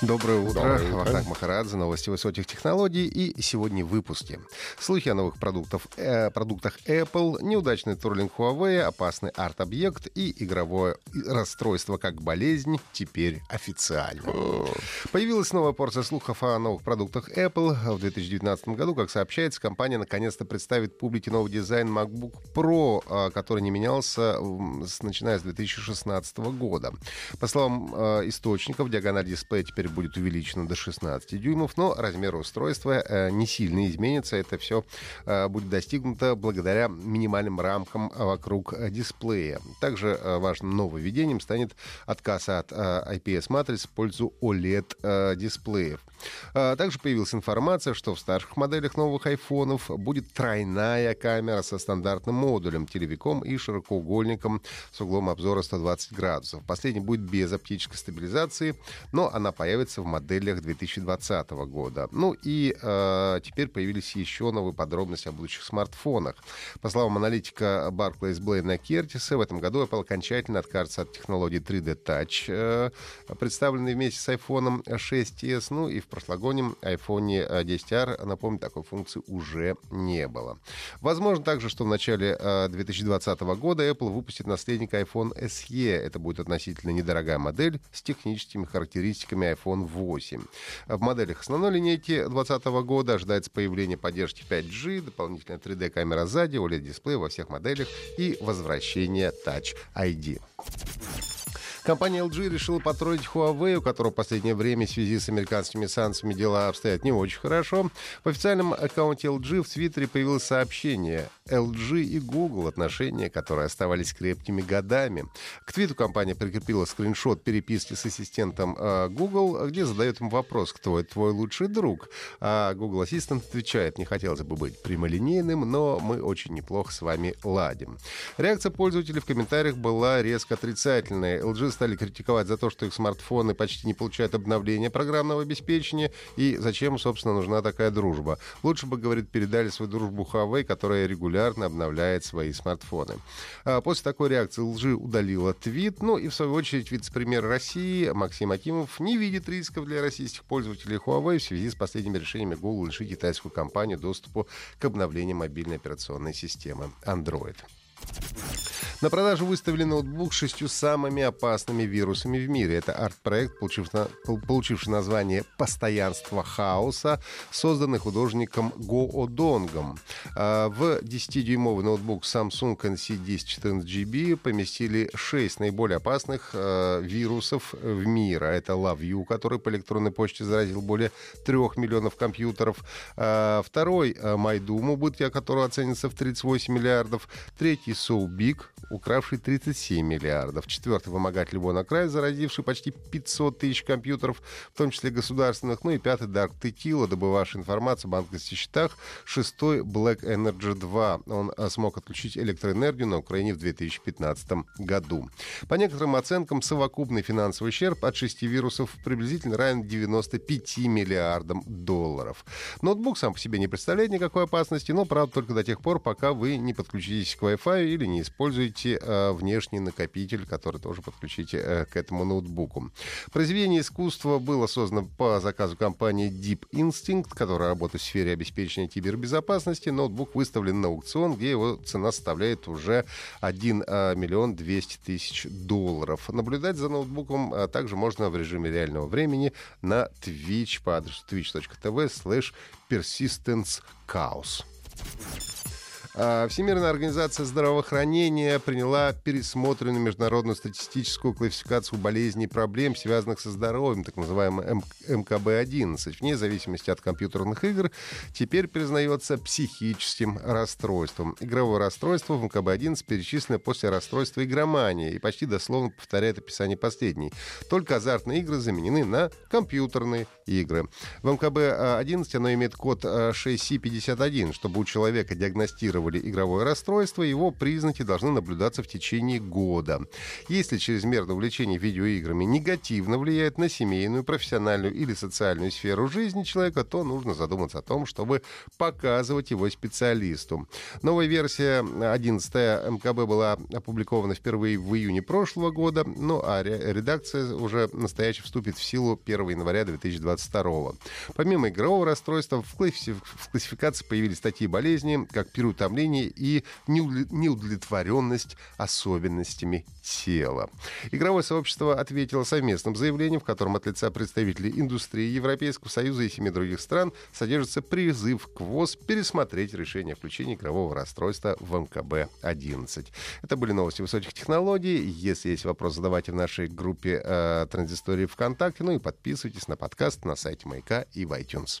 Доброе утро. Доброе утро. Вахтанг Махарадзе, новости высоких технологий. И сегодня в выпуске. Слухи о новых продуктов, э, продуктах Apple, неудачный турлинг Huawei, опасный арт-объект и игровое расстройство как болезнь теперь официально. Появилась новая порция слухов о новых продуктах Apple. В 2019 году, как сообщается, компания наконец-то представит публике новый дизайн MacBook Pro, э, который не менялся начиная с 2016 года. По словам э, источников, диагональ дисплея теперь будет увеличена до 16 дюймов, но размер устройства э, не сильно изменится. Это все будет достигнуто благодаря минимальным рамкам вокруг э, дисплея. Также э, важным нововведением станет отказ от э, IPS-матриц в пользу OLED-дисплеев. Также появилась информация, что в старших моделях новых айфонов будет тройная камера со стандартным модулем, телевиком и широкоугольником с углом обзора 120 градусов. Последний будет без оптической стабилизации, но она появится в моделях 2020 года. Ну и э, теперь появились еще новые подробности о будущих смартфонах. По словам аналитика Barclays Блейна Кертиса, в этом году Apple окончательно откажется от технологии 3D Touch, э, представленной вместе с iPhone 6s. Ну и в прошлогоднем iPhone 10R, напомню, такой функции уже не было. Возможно также, что в начале э, 2020 года Apple выпустит наследник iPhone SE. Это будет относительно недорогая модель с техническими характеристиками iPhone 8. В моделях основной линейки 2020 года ожидается появление поддержки 5G, дополнительная 3D-камера сзади, OLED-дисплей во всех моделях и возвращение Touch ID. Компания LG решила потроить Huawei, у которого в последнее время в связи с американскими санкциями дела обстоят не очень хорошо. В официальном аккаунте LG в Твиттере появилось сообщение LG и Google, отношения, которые оставались крепкими годами. К твиту компания прикрепила скриншот переписки с ассистентом э, Google, где задает ему вопрос, кто твой лучший друг. А Google Ассистент отвечает, не хотелось бы быть прямолинейным, но мы очень неплохо с вами ладим. Реакция пользователей в комментариях была резко отрицательной. LG стали критиковать за то, что их смартфоны почти не получают обновления программного обеспечения, и зачем, собственно, нужна такая дружба. Лучше бы, говорит, передали свою дружбу Huawei, которая регулярно обновляет свои смартфоны. А После такой реакции LG удалила твит, ну и в свою очередь вице-премьер России Максим Акимов не видит рисков для российских пользователей Huawei в связи с последними решениями Google лишить китайскую компанию доступу к обновлению мобильной операционной системы Android. На продажу выставили ноутбук с шестью самыми опасными вирусами в мире. Это арт-проект, получивший, на- пол- получивший название «Постоянство хаоса», созданный художником Го Одонгом. А, В 10-дюймовый ноутбук Samsung NC1014GB поместили 6 наиболее опасных э, вирусов в мире. Это LoveU, который по электронной почте заразил более 3 миллионов компьютеров. А, Второй MyDoom, убытки которого оценятся в 38 миллиардов. Третий So Big, укравший 37 миллиардов. Четвертый вымогатель WannaCry, заразивший почти 500 тысяч компьютеров, в том числе государственных. Ну и пятый Dark Tequila, добывавший информацию о банковских счетах. Шестой Black Energy 2. Он э, смог отключить электроэнергию на Украине в 2015 году. По некоторым оценкам, совокупный финансовый ущерб от шести вирусов приблизительно равен 95 миллиардам долларов. Ноутбук сам по себе не представляет никакой опасности, но, правда, только до тех пор, пока вы не подключитесь к Wi-Fi или не используете э, внешний накопитель, который тоже подключите э, к этому ноутбуку. Произведение искусства было создано по заказу компании Deep Instinct, которая работает в сфере обеспечения кибербезопасности. Ноутбук выставлен на аукцион, где его цена составляет уже 1 э, миллион 200 тысяч долларов. Наблюдать за ноутбуком также можно в режиме реального времени на Twitch по адресу twitch.tv slash persistence chaos. А, Всемирная организация здравоохранения приняла пересмотренную международную статистическую классификацию болезней и проблем, связанных со здоровьем, так называемый М- МКБ-11. Вне зависимости от компьютерных игр теперь признается психическим расстройством. Игровое расстройство в МКБ-11 перечислено после расстройства игромании и почти дословно повторяет описание последней. Только азартные игры заменены на компьютерные игры. В МКБ-11 оно имеет код э, 6C51. Чтобы у человека диагностировали диагностировали игровое расстройство, его признаки должны наблюдаться в течение года. Если чрезмерное увлечение видеоиграми негативно влияет на семейную, профессиональную или социальную сферу жизни человека, то нужно задуматься о том, чтобы показывать его специалисту. Новая версия 11 МКБ была опубликована впервые в июне прошлого года, ну а редакция уже настоящая вступит в силу 1 января 2022. Помимо игрового расстройства, в классификации появились такие болезни, как переутомление и неудовлетворенность особенностями тела. Игровое сообщество ответило совместным заявлением, в котором от лица представителей индустрии Европейского Союза и семи других стран содержится призыв к ВОЗ пересмотреть решение о включении игрового расстройства в МКБ-11. Это были новости высоких технологий. Если есть вопрос, задавайте в нашей группе э, Транзистории ВКонтакте. Ну и подписывайтесь на подкаст на сайте Маяка и в iTunes.